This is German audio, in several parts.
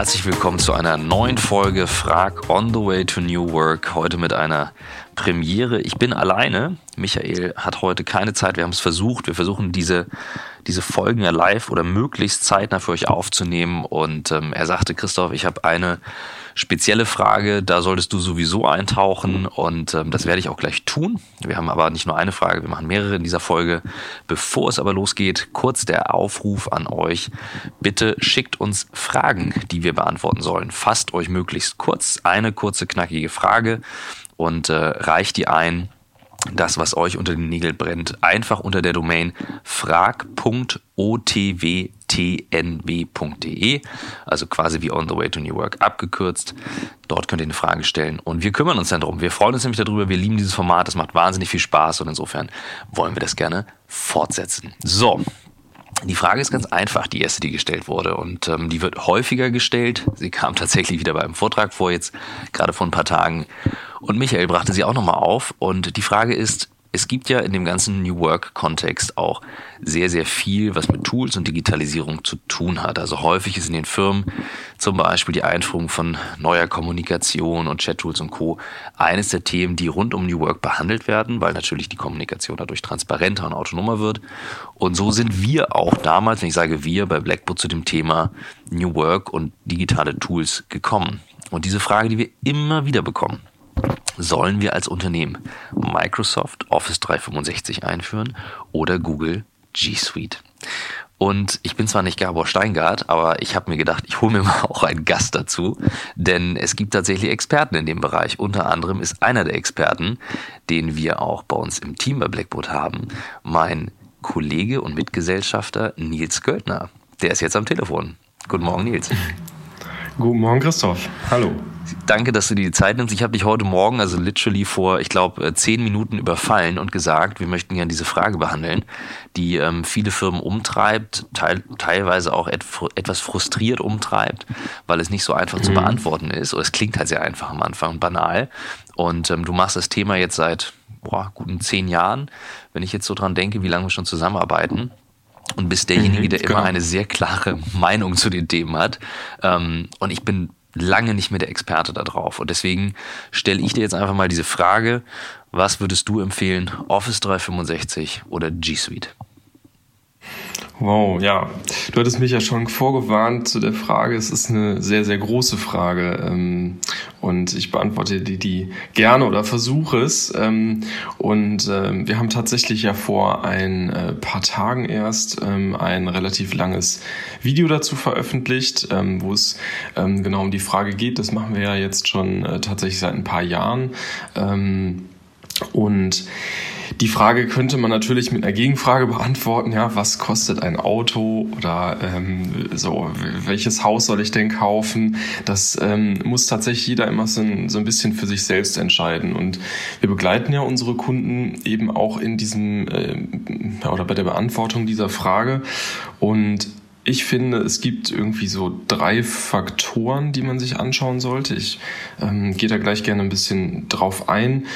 Herzlich willkommen zu einer neuen Folge Frag on the Way to New Work. Heute mit einer Premiere. Ich bin alleine. Michael hat heute keine Zeit. Wir haben es versucht. Wir versuchen diese, diese Folgen ja live oder möglichst zeitnah für euch aufzunehmen. Und ähm, er sagte, Christoph, ich habe eine spezielle Frage, da solltest du sowieso eintauchen und ähm, das werde ich auch gleich tun. Wir haben aber nicht nur eine Frage, wir machen mehrere in dieser Folge. Bevor es aber losgeht, kurz der Aufruf an euch. Bitte schickt uns Fragen, die wir beantworten sollen. Fasst euch möglichst kurz eine kurze, knackige Frage und äh, reicht die ein das, was euch unter den Nägeln brennt, einfach unter der Domain frag.otwtnb.de, also quasi wie On the Way to New Work abgekürzt. Dort könnt ihr eine Frage stellen und wir kümmern uns dann darum. Wir freuen uns nämlich darüber, wir lieben dieses Format, es macht wahnsinnig viel Spaß und insofern wollen wir das gerne fortsetzen. So, die Frage ist ganz einfach, die erste, die gestellt wurde. Und ähm, die wird häufiger gestellt. Sie kam tatsächlich wieder beim Vortrag vor, jetzt gerade vor ein paar Tagen. Und Michael brachte sie auch nochmal auf. Und die Frage ist, es gibt ja in dem ganzen New Work-Kontext auch sehr, sehr viel, was mit Tools und Digitalisierung zu tun hat. Also häufig ist in den Firmen zum Beispiel die Einführung von neuer Kommunikation und Chat-Tools und Co. eines der Themen, die rund um New Work behandelt werden, weil natürlich die Kommunikation dadurch transparenter und autonomer wird. Und so sind wir auch damals, wenn ich sage wir, bei Blackboard zu dem Thema New Work und digitale Tools gekommen. Und diese Frage, die wir immer wieder bekommen, sollen wir als Unternehmen Microsoft Office 365 einführen oder Google G Suite? Und ich bin zwar nicht Gabor Steingart, aber ich habe mir gedacht, ich hole mir mal auch einen Gast dazu, denn es gibt tatsächlich Experten in dem Bereich. Unter anderem ist einer der Experten, den wir auch bei uns im Team bei Blackboard haben, mein Kollege und Mitgesellschafter Nils Göldner. Der ist jetzt am Telefon. Guten Morgen, Nils. Guten Morgen, Christoph. Hallo. Danke, dass du dir die Zeit nimmst. Ich habe dich heute Morgen, also literally vor, ich glaube, äh, zehn Minuten überfallen und gesagt, wir möchten gerne diese Frage behandeln, die ähm, viele Firmen umtreibt, teil, teilweise auch et, etwas frustriert umtreibt, weil es nicht so einfach mhm. zu beantworten ist. Oder es klingt halt sehr einfach am Anfang und banal. Und ähm, du machst das Thema jetzt seit boah, guten zehn Jahren, wenn ich jetzt so dran denke, wie lange wir schon zusammenarbeiten und bist derjenige, mhm, der genau. immer eine sehr klare Meinung zu den Themen hat. Ähm, und ich bin lange nicht mehr der Experte da drauf. Und deswegen stelle ich dir jetzt einfach mal diese Frage, was würdest du empfehlen, Office 365 oder G Suite? Wow, ja. Du hattest mich ja schon vorgewarnt zu der Frage. Es ist eine sehr, sehr große Frage. Ähm, und ich beantworte die, die gerne oder versuche es. Ähm, und ähm, wir haben tatsächlich ja vor ein äh, paar Tagen erst ein relativ langes Video dazu veröffentlicht, wo es genau um die Frage geht. Das machen wir ja jetzt schon äh, tatsächlich seit ein paar Jahren. Und die Frage könnte man natürlich mit einer Gegenfrage beantworten, ja, was kostet ein Auto oder ähm, so, welches Haus soll ich denn kaufen? Das ähm, muss tatsächlich jeder immer so ein, so ein bisschen für sich selbst entscheiden. Und wir begleiten ja unsere Kunden eben auch in diesem äh, oder bei der Beantwortung dieser Frage. Und ich finde, es gibt irgendwie so drei Faktoren, die man sich anschauen sollte. Ich ähm, gehe da gleich gerne ein bisschen drauf ein.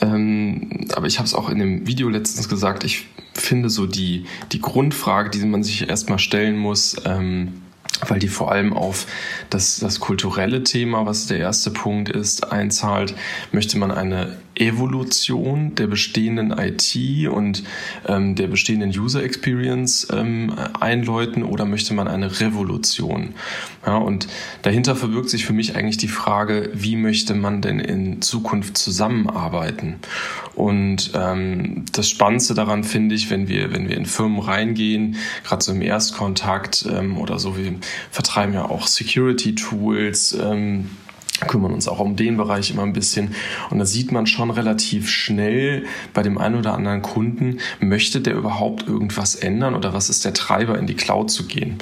Ähm, aber ich habe es auch in dem Video letztens gesagt, ich finde so die, die Grundfrage, die man sich erstmal stellen muss, ähm, weil die vor allem auf das, das kulturelle Thema, was der erste Punkt ist, einzahlt. Möchte man eine Evolution der bestehenden IT und ähm, der bestehenden User Experience ähm, einläuten oder möchte man eine Revolution? Ja, und dahinter verbirgt sich für mich eigentlich die Frage, wie möchte man denn in Zukunft zusammenarbeiten? Und ähm, das Spannendste daran finde ich, wenn wir, wenn wir in Firmen reingehen, gerade so im Erstkontakt ähm, oder so, wir vertreiben ja auch Security-Tools, ähm, kümmern uns auch um den Bereich immer ein bisschen. Und da sieht man schon relativ schnell bei dem einen oder anderen Kunden, möchte der überhaupt irgendwas ändern oder was ist der Treiber, in die Cloud zu gehen?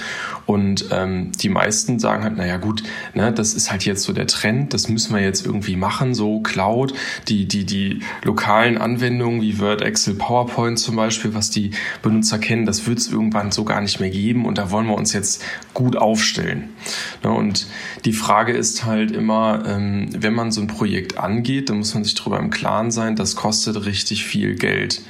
Und ähm, die meisten sagen halt, naja gut, ne, das ist halt jetzt so der Trend, das müssen wir jetzt irgendwie machen, so Cloud, die, die, die lokalen Anwendungen wie Word, Excel, PowerPoint zum Beispiel, was die Benutzer kennen, das wird es irgendwann so gar nicht mehr geben und da wollen wir uns jetzt gut aufstellen. Ne, und die Frage ist halt immer, ähm, wenn man so ein Projekt angeht, dann muss man sich darüber im Klaren sein, das kostet richtig viel Geld.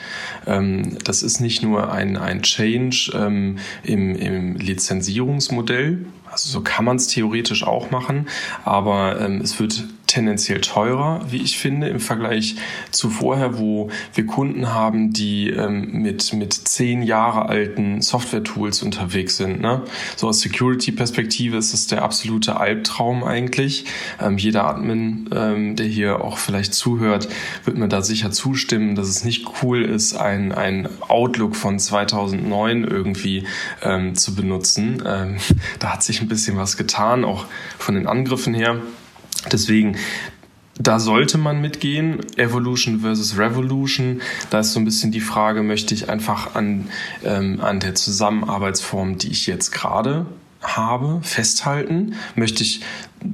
Ähm, das ist nicht nur ein, ein Change ähm, im, im Lizenzierungsmodell, also so kann man es theoretisch auch machen, aber ähm, es wird tendenziell teurer, wie ich finde, im Vergleich zu vorher, wo wir Kunden haben, die ähm, mit, mit zehn Jahre alten Software-Tools unterwegs sind. Ne? So aus Security-Perspektive ist es der absolute Albtraum eigentlich. Ähm, jeder Admin, ähm, der hier auch vielleicht zuhört, wird mir da sicher zustimmen, dass es nicht cool ist, ein, ein Outlook von 2009 irgendwie ähm, zu benutzen. Ähm, da hat sich ein bisschen was getan, auch von den Angriffen her. Deswegen, da sollte man mitgehen. Evolution versus Revolution. Da ist so ein bisschen die Frage, möchte ich einfach an, ähm, an der Zusammenarbeitsform, die ich jetzt gerade habe, festhalten? Möchte ich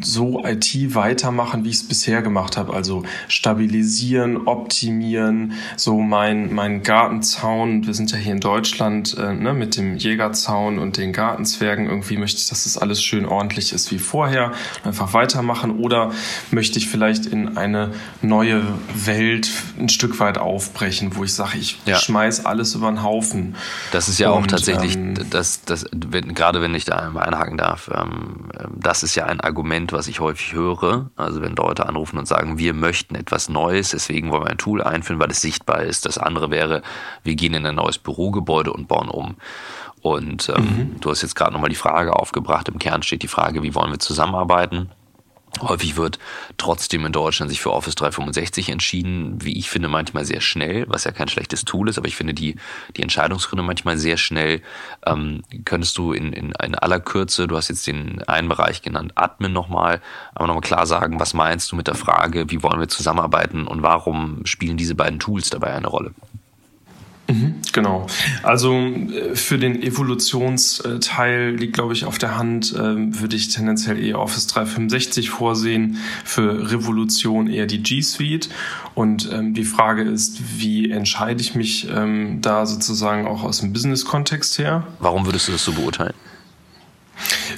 so IT weitermachen, wie ich es bisher gemacht habe. Also stabilisieren, optimieren, so mein, mein Gartenzaun. Wir sind ja hier in Deutschland äh, ne, mit dem Jägerzaun und den Gartenzwergen. Irgendwie möchte ich, dass das alles schön ordentlich ist wie vorher. Einfach weitermachen. Oder möchte ich vielleicht in eine neue Welt ein Stück weit aufbrechen, wo ich sage, ich ja. schmeiß alles über den Haufen. Das ist ja und, auch tatsächlich, ähm, das, das, wenn, gerade wenn ich da einhaken darf, ähm, das ist ja ein Argument, Argument, was ich häufig höre. Also wenn Leute anrufen und sagen, wir möchten etwas Neues, deswegen wollen wir ein Tool einführen, weil es sichtbar ist. Das andere wäre, wir gehen in ein neues Bürogebäude und bauen um. Und ähm, mhm. du hast jetzt gerade nochmal die Frage aufgebracht. Im Kern steht die Frage, wie wollen wir zusammenarbeiten? Häufig wird trotzdem in Deutschland sich für Office 365 entschieden, wie ich finde, manchmal sehr schnell, was ja kein schlechtes Tool ist, aber ich finde die, die Entscheidungsgründe manchmal sehr schnell. Ähm, könntest du in, in, in aller Kürze, du hast jetzt den einen Bereich genannt, Admin nochmal, aber nochmal klar sagen, was meinst du mit der Frage, wie wollen wir zusammenarbeiten und warum spielen diese beiden Tools dabei eine Rolle? Mhm, genau. Also äh, für den Evolutionsteil liegt, glaube ich, auf der Hand, ähm, würde ich tendenziell eher Office 365 vorsehen, für Revolution eher die G Suite. Und ähm, die Frage ist, wie entscheide ich mich ähm, da sozusagen auch aus dem Business-Kontext her? Warum würdest du das so beurteilen?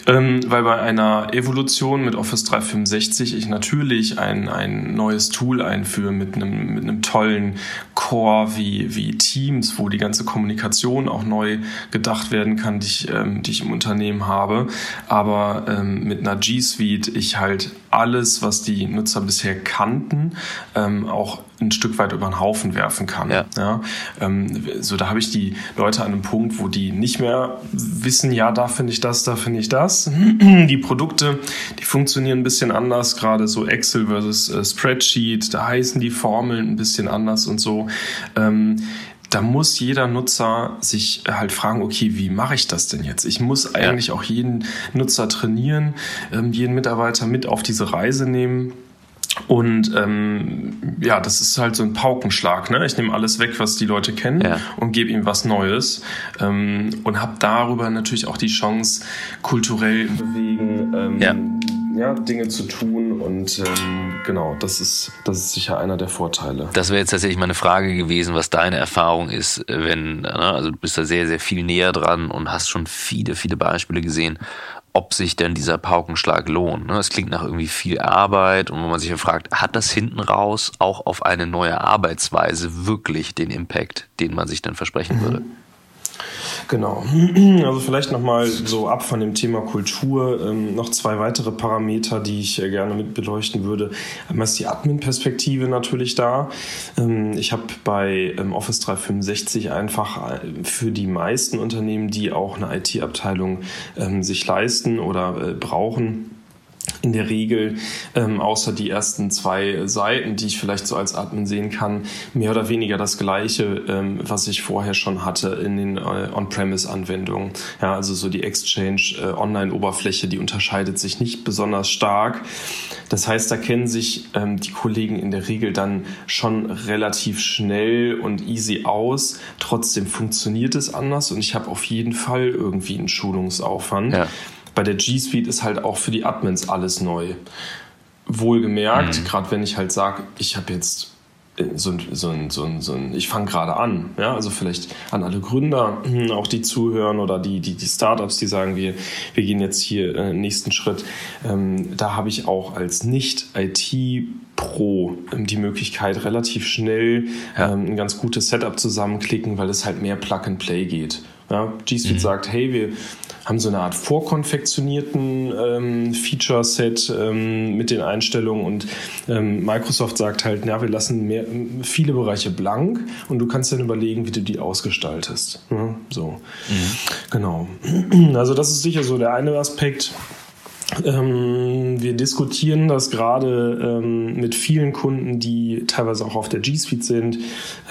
Ähm, weil bei einer Evolution mit Office 365 ich natürlich ein, ein neues Tool einführe mit einem, mit einem tollen Core wie, wie Teams, wo die ganze Kommunikation auch neu gedacht werden kann, die ich, ähm, die ich im Unternehmen habe. Aber ähm, mit einer G Suite ich halt alles, was die Nutzer bisher kannten, ähm, auch ein Stück weit über den Haufen werfen kann. Ja. ja ähm, so da habe ich die Leute an einem Punkt, wo die nicht mehr wissen, ja, da finde ich das, da finde ich das. Die Produkte, die funktionieren ein bisschen anders, gerade so Excel versus äh, Spreadsheet, da heißen die Formeln ein bisschen anders und so. Ähm, da muss jeder Nutzer sich halt fragen, okay, wie mache ich das denn jetzt? Ich muss eigentlich ja. auch jeden Nutzer trainieren, ähm, jeden Mitarbeiter mit auf diese Reise nehmen. Und ähm, ja, das ist halt so ein Paukenschlag. Ne? Ich nehme alles weg, was die Leute kennen ja. und gebe ihm was Neues ähm, und habe darüber natürlich auch die Chance, kulturell bewegen, ähm, ja ja, Dinge zu tun und ähm, genau, das ist, das ist sicher einer der Vorteile. Das wäre jetzt tatsächlich meine Frage gewesen, was deine Erfahrung ist, wenn, ne, also du bist da sehr, sehr viel näher dran und hast schon viele, viele Beispiele gesehen, ob sich denn dieser Paukenschlag lohnt. Ne? Es klingt nach irgendwie viel Arbeit und wo man sich ja fragt, hat das hinten raus auch auf eine neue Arbeitsweise wirklich den Impact, den man sich dann versprechen mhm. würde? Genau. Also vielleicht nochmal so ab von dem Thema Kultur ähm, noch zwei weitere Parameter, die ich äh, gerne mit beleuchten würde. Einmal ist die Admin-Perspektive natürlich da. Ähm, ich habe bei ähm, Office 365 einfach äh, für die meisten Unternehmen, die auch eine IT-Abteilung ähm, sich leisten oder äh, brauchen, in der Regel, ähm, außer die ersten zwei Seiten, die ich vielleicht so als Admin sehen kann, mehr oder weniger das gleiche, ähm, was ich vorher schon hatte in den äh, On-Premise-Anwendungen. Ja, also so die Exchange äh, die unterscheidet sich nicht besonders stark. Das heißt, da kennen sich ähm, die Kollegen in der Regel dann schon relativ schnell und easy aus. Trotzdem funktioniert es anders und ich habe auf jeden Fall irgendwie einen Schulungsaufwand. Ja. Bei der G Suite ist halt auch für die Admins alles neu. Wohlgemerkt, mhm. gerade wenn ich halt sage, ich habe jetzt so ein, so ein, so ein, so ein ich fange gerade an. Ja? Also vielleicht an alle Gründer, hm, auch die zuhören oder die, die, die Startups, die sagen, wir, wir gehen jetzt hier äh, nächsten Schritt. Ähm, da habe ich auch als Nicht-IT-Pro ähm, die Möglichkeit, relativ schnell ja. ähm, ein ganz gutes Setup zusammenklicken, weil es halt mehr Plug-and-Play geht. Ja, G Suite mhm. sagt, hey, wir haben so eine Art vorkonfektionierten ähm, Feature-Set ähm, mit den Einstellungen und ähm, Microsoft sagt halt, na, wir lassen mehr, viele Bereiche blank und du kannst dann überlegen, wie du die ausgestaltest. Ja, so, mhm. genau. Also das ist sicher so der eine Aspekt. Ähm, wir diskutieren das gerade ähm, mit vielen Kunden, die teilweise auch auf der G Suite sind,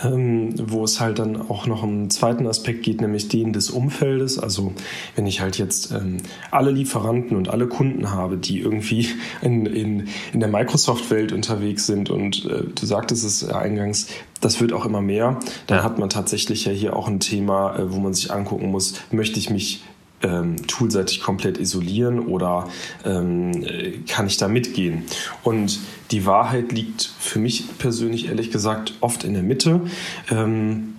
ähm, wo es halt dann auch noch einen zweiten Aspekt geht, nämlich den des Umfeldes. Also wenn ich halt jetzt ähm, alle Lieferanten und alle Kunden habe, die irgendwie in, in, in der Microsoft-Welt unterwegs sind und äh, du sagtest es eingangs, das wird auch immer mehr, dann hat man tatsächlich ja hier auch ein Thema, äh, wo man sich angucken muss, möchte ich mich ähm, toolseitig komplett isolieren oder ähm, kann ich da mitgehen? Und die Wahrheit liegt für mich persönlich ehrlich gesagt oft in der Mitte. Ähm,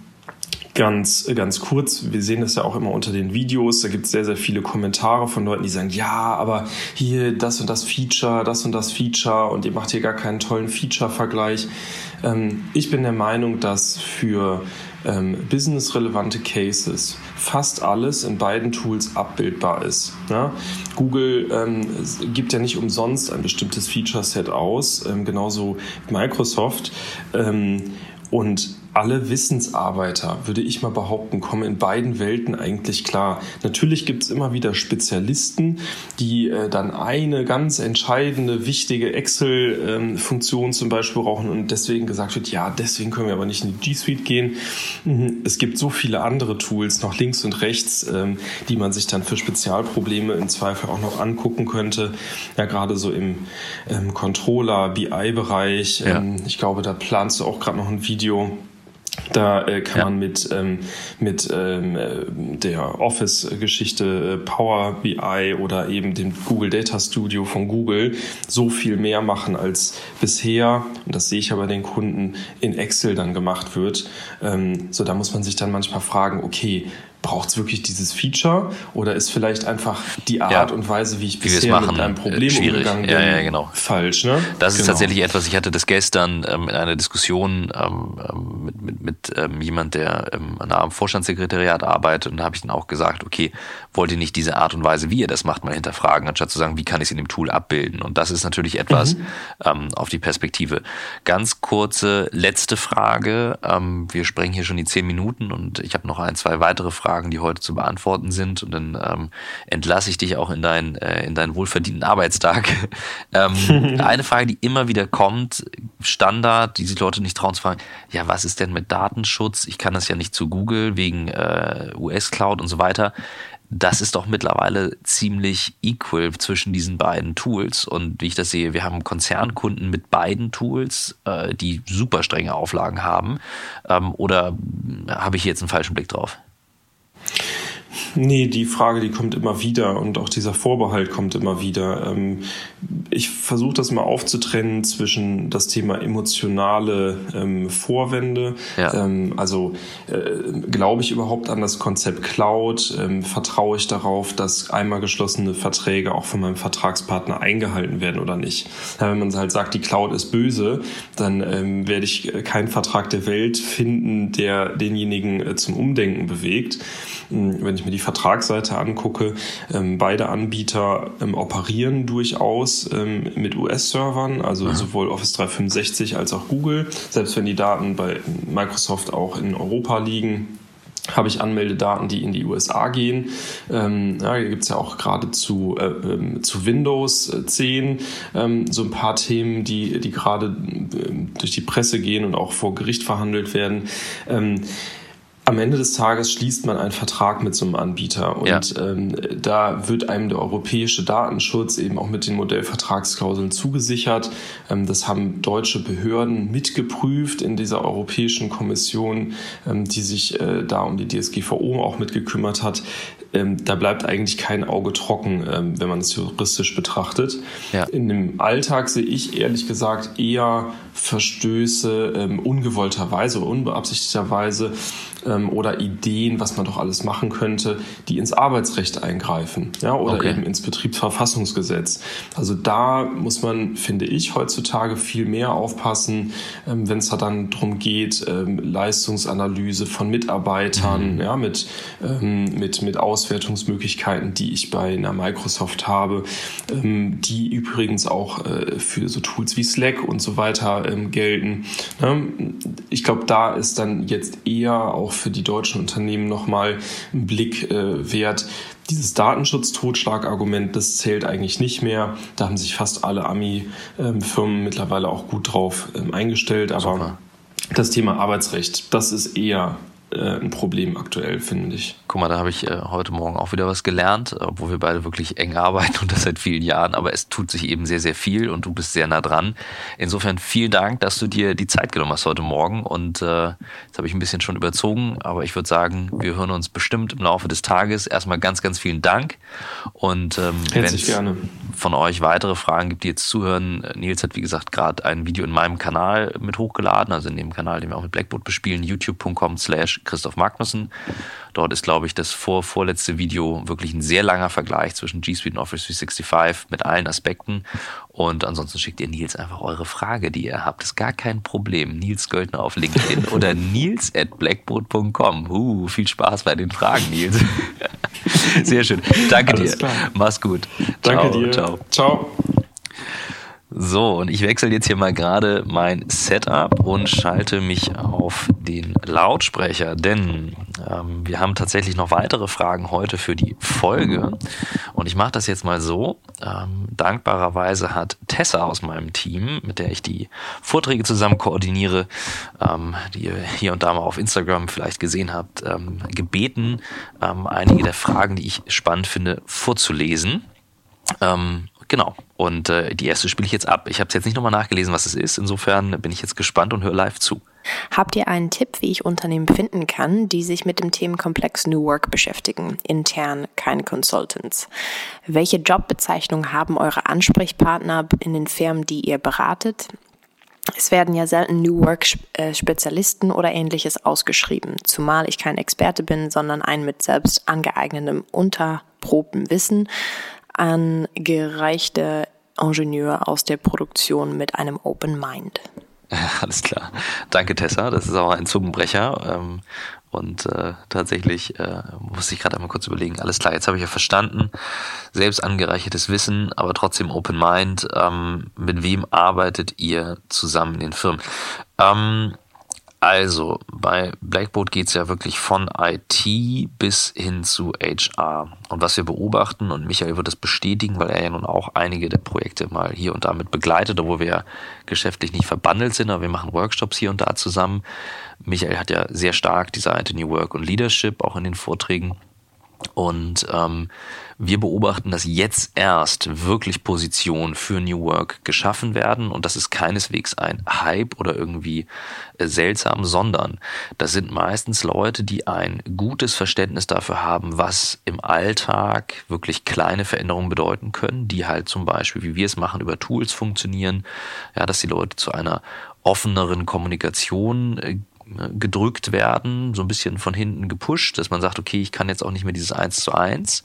ganz, ganz kurz, wir sehen das ja auch immer unter den Videos, da gibt es sehr, sehr viele Kommentare von Leuten, die sagen, ja, aber hier das und das Feature, das und das Feature und ihr macht hier gar keinen tollen Feature-Vergleich. Ähm, ich bin der Meinung, dass für ähm, business-relevante Cases fast alles in beiden Tools abbildbar ist. Ja? Google ähm, gibt ja nicht umsonst ein bestimmtes Feature-Set aus, ähm, genauso Microsoft. Ähm, und alle Wissensarbeiter, würde ich mal behaupten, kommen in beiden Welten eigentlich klar. Natürlich gibt es immer wieder Spezialisten, die äh, dann eine ganz entscheidende, wichtige Excel-Funktion ähm, zum Beispiel brauchen und deswegen gesagt wird, ja, deswegen können wir aber nicht in die G Suite gehen. Mhm. Es gibt so viele andere Tools, noch links und rechts, ähm, die man sich dann für Spezialprobleme im Zweifel auch noch angucken könnte. Ja, gerade so im ähm, Controller, BI-Bereich. Ja. Ähm, ich glaube, da planst du auch gerade noch ein Video da äh, kann ja. man mit, ähm, mit ähm, äh, der Office-Geschichte äh, Power BI oder eben dem Google Data Studio von Google so viel mehr machen als bisher. Und das sehe ich aber den Kunden in Excel dann gemacht wird. Ähm, so, da muss man sich dann manchmal fragen, okay, braucht es wirklich dieses Feature oder ist vielleicht einfach die Art ja, und Weise, wie ich wie bisher machen, mit einem Problem schwierig. umgegangen bin, ja, ja, genau. falsch? Ne? Das genau. ist tatsächlich etwas, ich hatte das gestern ähm, in einer Diskussion ähm, ähm, mit, mit, mit ähm, jemand, der ähm, an einem Vorstandssekretariat arbeitet und da habe ich dann auch gesagt, okay, wollt ihr nicht diese Art und Weise, wie ihr das macht, mal hinterfragen, anstatt zu sagen, wie kann ich es in dem Tool abbilden? Und das ist natürlich etwas mhm. ähm, auf die Perspektive. Ganz kurze letzte Frage. Ähm, wir sprechen hier schon die zehn Minuten und ich habe noch ein, zwei weitere Fragen Fragen, die heute zu beantworten sind. Und dann ähm, entlasse ich dich auch in, dein, äh, in deinen wohlverdienten Arbeitstag. ähm, eine Frage, die immer wieder kommt, Standard, die sich Leute nicht trauen zu fragen, ja, was ist denn mit Datenschutz? Ich kann das ja nicht zu Google wegen äh, US-Cloud und so weiter das ist doch mittlerweile ziemlich equal zwischen diesen beiden Tools. Und wie ich das sehe, wir haben Konzernkunden mit beiden Tools, äh, die super strenge Auflagen haben. Ähm, oder habe ich jetzt einen falschen Blick drauf? Nee, die Frage, die kommt immer wieder und auch dieser Vorbehalt kommt immer wieder. Ähm, ich versuche das mal aufzutrennen zwischen das Thema emotionale ähm, Vorwände. Ja. Ähm, also äh, glaube ich überhaupt an das Konzept Cloud? Vertraue ich darauf, dass einmal geschlossene Verträge auch von meinem Vertragspartner eingehalten werden oder nicht? Wenn man halt sagt, die Cloud ist böse, dann werde ich keinen Vertrag der Welt finden, der denjenigen äh, zum Umdenken bewegt. Wenn ich mir die Vertragsseite angucke, ähm, beide Anbieter ähm, operieren durchaus ähm, mit US-Servern, also mhm. sowohl Office 365 als auch Google. Selbst wenn die Daten bei Microsoft auch in Europa liegen, habe ich Anmeldedaten, die in die USA gehen. Ähm, ja, hier gibt es ja auch gerade zu, äh, zu Windows 10 ähm, so ein paar Themen, die, die gerade äh, durch die Presse gehen und auch vor Gericht verhandelt werden. Ähm, am Ende des Tages schließt man einen Vertrag mit so einem Anbieter und ja. ähm, da wird einem der europäische Datenschutz eben auch mit den Modellvertragsklauseln zugesichert. Ähm, das haben deutsche Behörden mitgeprüft in dieser Europäischen Kommission, ähm, die sich äh, da um die DSGVO auch mitgekümmert hat ähm, da bleibt eigentlich kein Auge trocken, ähm, wenn man es juristisch betrachtet. Ja. In dem Alltag sehe ich ehrlich gesagt eher Verstöße ähm, ungewollterweise oder unbeabsichtigterweise ähm, oder Ideen, was man doch alles machen könnte, die ins Arbeitsrecht eingreifen, ja, oder okay. eben ins Betriebsverfassungsgesetz. Also da muss man, finde ich, heutzutage viel mehr aufpassen, ähm, wenn es da dann darum geht, ähm, Leistungsanalyse von Mitarbeitern, mhm. ja, mit, mit, mit Auswertungsmöglichkeiten, die ich bei einer Microsoft habe, ähm, die übrigens auch äh, für so Tools wie Slack und so weiter ähm, gelten. Ne? Ich glaube, da ist dann jetzt eher auch für die deutschen Unternehmen nochmal ein Blick äh, wert. Dieses Datenschutz-Totschlagargument, das zählt eigentlich nicht mehr. Da haben sich fast alle Ami-Firmen ähm, mittlerweile auch gut drauf ähm, eingestellt. Aber Super. das Thema Arbeitsrecht, das ist eher ein Problem aktuell, finde ich. Guck mal, da habe ich äh, heute Morgen auch wieder was gelernt, obwohl wir beide wirklich eng arbeiten und das seit vielen Jahren, aber es tut sich eben sehr, sehr viel und du bist sehr nah dran. Insofern vielen Dank, dass du dir die Zeit genommen hast heute Morgen und äh, jetzt habe ich ein bisschen schon überzogen, aber ich würde sagen, wir hören uns bestimmt im Laufe des Tages. Erstmal ganz, ganz vielen Dank und ähm, wenn es von euch weitere Fragen gibt, die jetzt zuhören, äh, Nils hat wie gesagt gerade ein Video in meinem Kanal mit hochgeladen, also in dem Kanal, den wir auch mit Blackboard bespielen, youtube.com slash Christoph Magnussen. Dort ist, glaube ich, das vor, vorletzte Video wirklich ein sehr langer Vergleich zwischen G Suite und Office 365 mit allen Aspekten. Und ansonsten schickt ihr Nils einfach eure Frage, die ihr habt. Das ist gar kein Problem. Nils Göldner auf LinkedIn oder nils at blackboard.com. Uh, viel Spaß bei den Fragen, Nils. Sehr schön. Danke Alles dir. Klar. Mach's gut. Danke Ciao. dir. Ciao. Ciao. So, und ich wechsle jetzt hier mal gerade mein Setup und schalte mich auf den Lautsprecher, denn ähm, wir haben tatsächlich noch weitere Fragen heute für die Folge. Und ich mache das jetzt mal so. Ähm, dankbarerweise hat Tessa aus meinem Team, mit der ich die Vorträge zusammen koordiniere, ähm, die ihr hier und da mal auf Instagram vielleicht gesehen habt, ähm, gebeten, ähm, einige der Fragen, die ich spannend finde, vorzulesen. Ähm, Genau. Und äh, die erste spiele ich jetzt ab. Ich habe es jetzt nicht nochmal nachgelesen, was es ist. Insofern bin ich jetzt gespannt und höre live zu. Habt ihr einen Tipp, wie ich Unternehmen finden kann, die sich mit dem Themenkomplex New Work beschäftigen? Intern keine Consultants. Welche Jobbezeichnung haben eure Ansprechpartner in den Firmen, die ihr beratet? Es werden ja selten New Work äh, oder ähnliches ausgeschrieben, zumal ich kein Experte bin, sondern ein mit selbst angeeignetem, unterprobtem Wissen angereichte Ingenieur aus der Produktion mit einem Open Mind. Alles klar. Danke, Tessa. Das ist auch ein Zungenbrecher. Ähm, und äh, tatsächlich äh, musste ich gerade einmal kurz überlegen, alles klar, jetzt habe ich ja verstanden, selbst angereichertes Wissen, aber trotzdem Open Mind. Ähm, mit wem arbeitet ihr zusammen in den Firmen? Ähm, also, bei Blackboard geht es ja wirklich von IT bis hin zu HR. Und was wir beobachten, und Michael wird das bestätigen, weil er ja nun auch einige der Projekte mal hier und da mit begleitet, obwohl wir ja geschäftlich nicht verbandelt sind, aber wir machen Workshops hier und da zusammen. Michael hat ja sehr stark die Seite New Work und Leadership auch in den Vorträgen. Und ähm, wir beobachten, dass jetzt erst wirklich Positionen für New Work geschaffen werden. Und das ist keineswegs ein Hype oder irgendwie äh, seltsam, sondern das sind meistens Leute, die ein gutes Verständnis dafür haben, was im Alltag wirklich kleine Veränderungen bedeuten können, die halt zum Beispiel, wie wir es machen, über Tools funktionieren, ja, dass die Leute zu einer offeneren Kommunikation äh, gedrückt werden, so ein bisschen von hinten gepusht, dass man sagt, okay, ich kann jetzt auch nicht mehr dieses Eins zu eins.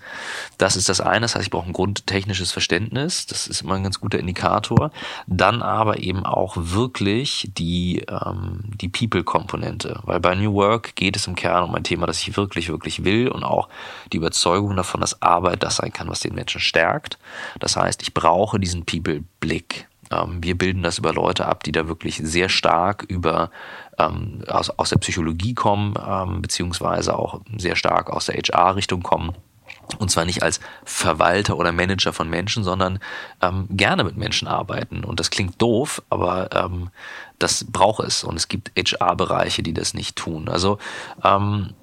Das ist das eine, das heißt, ich brauche ein grundtechnisches Verständnis, das ist immer ein ganz guter Indikator. Dann aber eben auch wirklich die, ähm, die People-Komponente, weil bei New Work geht es im Kern um ein Thema, das ich wirklich, wirklich will und auch die Überzeugung davon, dass Arbeit das sein kann, was den Menschen stärkt. Das heißt, ich brauche diesen People-Blick. Ähm, wir bilden das über Leute ab, die da wirklich sehr stark über ähm, aus, aus der Psychologie kommen, ähm, beziehungsweise auch sehr stark aus der HR-Richtung kommen. Und zwar nicht als Verwalter oder Manager von Menschen, sondern ähm, gerne mit Menschen arbeiten. Und das klingt doof, aber ähm, das braucht es. Und es gibt HR-Bereiche, die das nicht tun. Also ähm,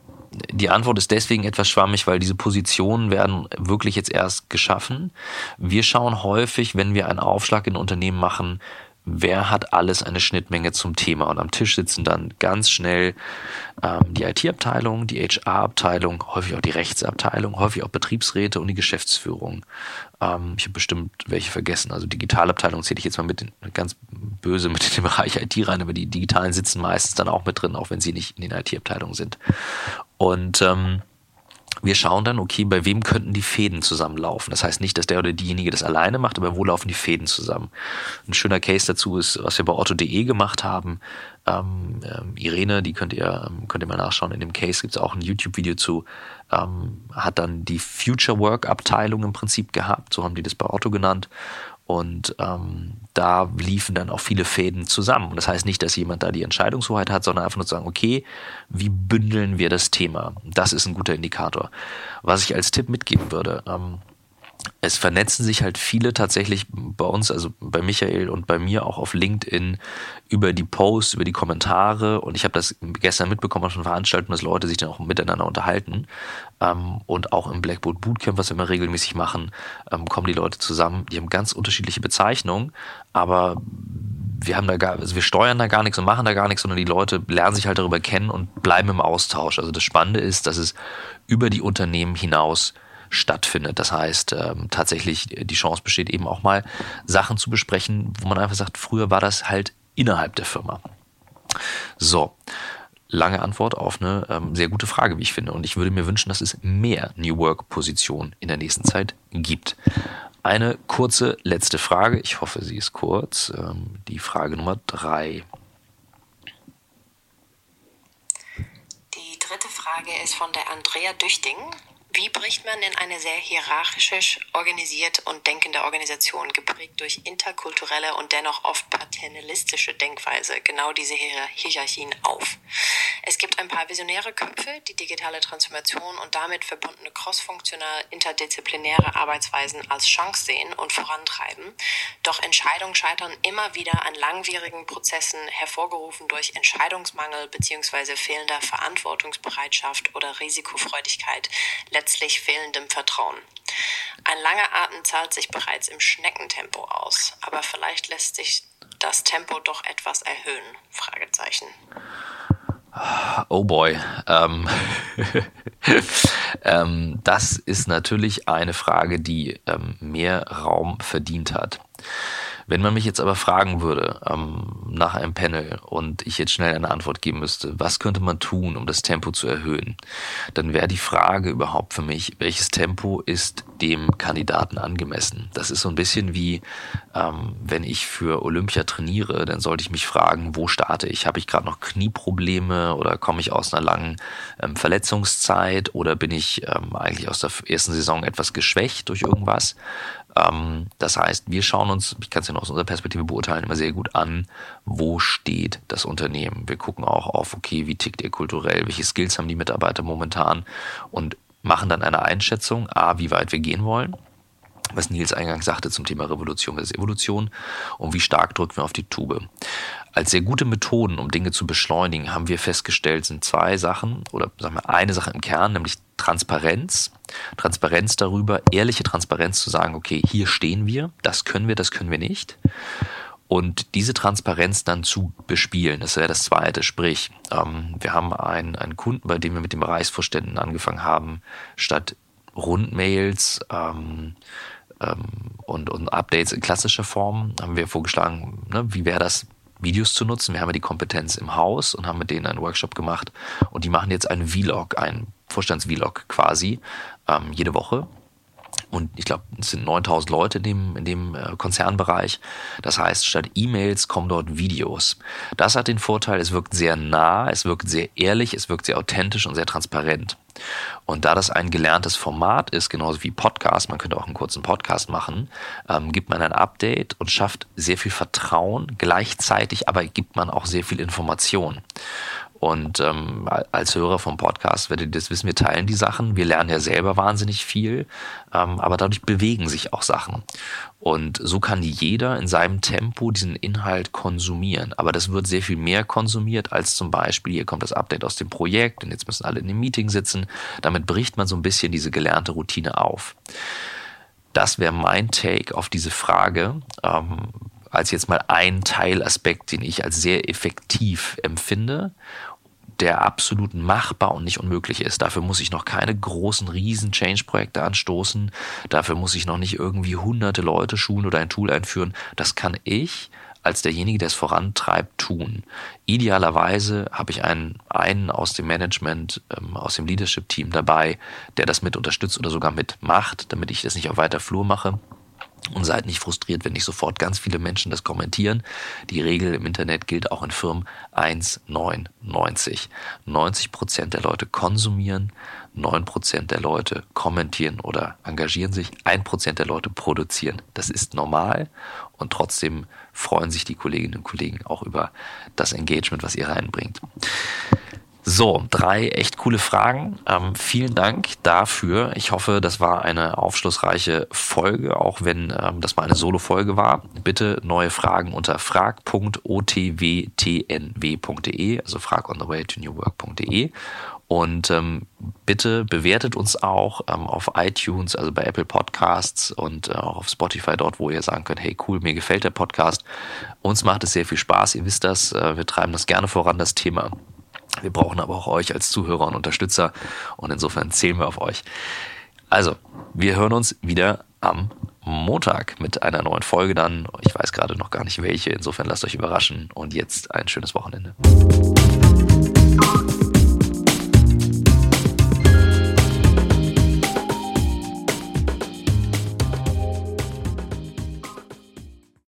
die Antwort ist deswegen etwas schwammig, weil diese Positionen werden wirklich jetzt erst geschaffen. Wir schauen häufig, wenn wir einen Aufschlag in Unternehmen machen, wer hat alles eine Schnittmenge zum Thema. Und am Tisch sitzen dann ganz schnell ähm, die IT-Abteilung, die HR-Abteilung, häufig auch die Rechtsabteilung, häufig auch Betriebsräte und die Geschäftsführung. Ähm, ich habe bestimmt welche vergessen. Also Digitalabteilung zähle ich jetzt mal mit den, ganz böse mit in den Bereich IT rein, aber die Digitalen sitzen meistens dann auch mit drin, auch wenn sie nicht in den IT-Abteilungen sind. Und ähm, wir schauen dann, okay, bei wem könnten die Fäden zusammenlaufen. Das heißt nicht, dass der oder diejenige das alleine macht, aber wo laufen die Fäden zusammen? Ein schöner Case dazu ist, was wir bei Otto.de gemacht haben. Ähm, ähm, Irene, die könnt ihr, ähm, könnt ihr mal nachschauen. In dem Case gibt es auch ein YouTube-Video zu. Ähm, hat dann die Future Work Abteilung im Prinzip gehabt. So haben die das bei Otto genannt. Und ähm, da liefen dann auch viele Fäden zusammen. Und das heißt nicht, dass jemand da die Entscheidungshoheit hat, sondern einfach nur zu sagen, okay, wie bündeln wir das Thema? Das ist ein guter Indikator. Was ich als Tipp mitgeben würde, ähm, es vernetzen sich halt viele tatsächlich bei uns, also bei Michael und bei mir auch auf LinkedIn über die Posts, über die Kommentare. Und ich habe das gestern mitbekommen von Veranstaltungen, dass Leute sich dann auch miteinander unterhalten. Ähm, und auch im Blackboard Bootcamp, was wir immer regelmäßig machen, ähm, kommen die Leute zusammen. Die haben ganz unterschiedliche Bezeichnungen, aber wir haben da gar, also wir steuern da gar nichts und machen da gar nichts, sondern die Leute lernen sich halt darüber kennen und bleiben im Austausch. Also das Spannende ist, dass es über die Unternehmen hinaus stattfindet. Das heißt, ähm, tatsächlich die Chance besteht eben auch mal Sachen zu besprechen, wo man einfach sagt, früher war das halt innerhalb der Firma. So, lange Antwort auf eine ähm, sehr gute Frage, wie ich finde. Und ich würde mir wünschen, dass es mehr New Work-Positionen in der nächsten Zeit gibt. Eine kurze letzte Frage. Ich hoffe, sie ist kurz. Ähm, die Frage Nummer drei. Die dritte Frage ist von der Andrea Düchting. Wie bricht man in eine sehr hierarchisch organisiert und denkende Organisation, geprägt durch interkulturelle und dennoch oft paternalistische Denkweise, genau diese Hierarchien auf? Es gibt ein paar visionäre Köpfe, die digitale Transformation und damit verbundene crossfunktional interdisziplinäre Arbeitsweisen als Chance sehen und vorantreiben. Doch Entscheidungen scheitern immer wieder an langwierigen Prozessen, hervorgerufen durch Entscheidungsmangel bzw. fehlender Verantwortungsbereitschaft oder Risikofreudigkeit letztlich fehlendem Vertrauen. Ein langer Atem zahlt sich bereits im Schneckentempo aus, aber vielleicht lässt sich das Tempo doch etwas erhöhen? Fragezeichen. Oh boy. Ähm, ähm, das ist natürlich eine Frage, die ähm, mehr Raum verdient hat. Wenn man mich jetzt aber fragen würde ähm, nach einem Panel und ich jetzt schnell eine Antwort geben müsste, was könnte man tun, um das Tempo zu erhöhen, dann wäre die Frage überhaupt für mich, welches Tempo ist dem Kandidaten angemessen? Das ist so ein bisschen wie, ähm, wenn ich für Olympia trainiere, dann sollte ich mich fragen, wo starte ich? Habe ich gerade noch Knieprobleme oder komme ich aus einer langen ähm, Verletzungszeit oder bin ich ähm, eigentlich aus der ersten Saison etwas geschwächt durch irgendwas? Ähm, das heißt, wir schauen uns, ich kann es ja noch aus unserer Perspektive beurteilen, immer sehr gut an, wo steht das Unternehmen. Wir gucken auch auf, okay, wie tickt ihr kulturell, welche Skills haben die Mitarbeiter momentan und machen dann eine Einschätzung, a, wie weit wir gehen wollen was Nils eingangs sagte zum Thema Revolution versus Evolution und wie stark drücken wir auf die Tube. Als sehr gute Methoden, um Dinge zu beschleunigen, haben wir festgestellt, sind zwei Sachen oder sagen wir eine Sache im Kern, nämlich Transparenz. Transparenz darüber, ehrliche Transparenz zu sagen, okay, hier stehen wir, das können wir, das können wir nicht. Und diese Transparenz dann zu bespielen, das wäre das Zweite. Sprich, ähm, wir haben einen, einen Kunden, bei dem wir mit den Bereichsvorständen angefangen haben, statt Rundmails ähm, ähm, und, und Updates in klassischer Form haben wir vorgeschlagen, ne, wie wäre das, Videos zu nutzen. Wir haben ja die Kompetenz im Haus und haben mit denen einen Workshop gemacht und die machen jetzt einen Vlog, einen Vorstands-Vlog quasi, ähm, jede Woche. Und ich glaube, es sind 9000 Leute in dem, in dem äh, Konzernbereich. Das heißt, statt E-Mails kommen dort Videos. Das hat den Vorteil, es wirkt sehr nah, es wirkt sehr ehrlich, es wirkt sehr authentisch und sehr transparent. Und da das ein gelerntes Format ist, genauso wie Podcast, man könnte auch einen kurzen Podcast machen, ähm, gibt man ein Update und schafft sehr viel Vertrauen. Gleichzeitig aber gibt man auch sehr viel Information. Und ähm, als Hörer vom Podcast werdet ihr das wissen, wir teilen die Sachen. Wir lernen ja selber wahnsinnig viel, ähm, aber dadurch bewegen sich auch Sachen. Und so kann jeder in seinem Tempo diesen Inhalt konsumieren. Aber das wird sehr viel mehr konsumiert als zum Beispiel, hier kommt das Update aus dem Projekt und jetzt müssen alle in dem Meeting sitzen. Damit bricht man so ein bisschen diese gelernte Routine auf. Das wäre mein Take auf diese Frage. Ähm, als jetzt mal ein Teilaspekt, den ich als sehr effektiv empfinde der absolut machbar und nicht unmöglich ist. Dafür muss ich noch keine großen, riesen Change-Projekte anstoßen. Dafür muss ich noch nicht irgendwie hunderte Leute schulen oder ein Tool einführen. Das kann ich als derjenige, der es vorantreibt, tun. Idealerweise habe ich einen, einen aus dem Management, ähm, aus dem Leadership-Team dabei, der das mit unterstützt oder sogar mitmacht, damit ich das nicht auf weiter Flur mache. Und seid nicht frustriert, wenn nicht sofort ganz viele Menschen das kommentieren. Die Regel im Internet gilt auch in Firmen 1,99. 90 Prozent der Leute konsumieren, 9 Prozent der Leute kommentieren oder engagieren sich, 1 Prozent der Leute produzieren. Das ist normal und trotzdem freuen sich die Kolleginnen und Kollegen auch über das Engagement, was ihr reinbringt. So, drei echt coole Fragen. Ähm, vielen Dank dafür. Ich hoffe, das war eine aufschlussreiche Folge, auch wenn ähm, das mal eine Solo-Folge war. Bitte neue Fragen unter frag.otwtnw.de, also frag on the way to newwork.de. Und ähm, bitte bewertet uns auch ähm, auf iTunes, also bei Apple Podcasts und äh, auch auf Spotify, dort, wo ihr sagen könnt, hey cool, mir gefällt der Podcast. Uns macht es sehr viel Spaß, ihr wisst das, äh, wir treiben das gerne voran, das Thema. Wir brauchen aber auch euch als Zuhörer und Unterstützer und insofern zählen wir auf euch. Also, wir hören uns wieder am Montag mit einer neuen Folge dann. Ich weiß gerade noch gar nicht welche, insofern lasst euch überraschen und jetzt ein schönes Wochenende.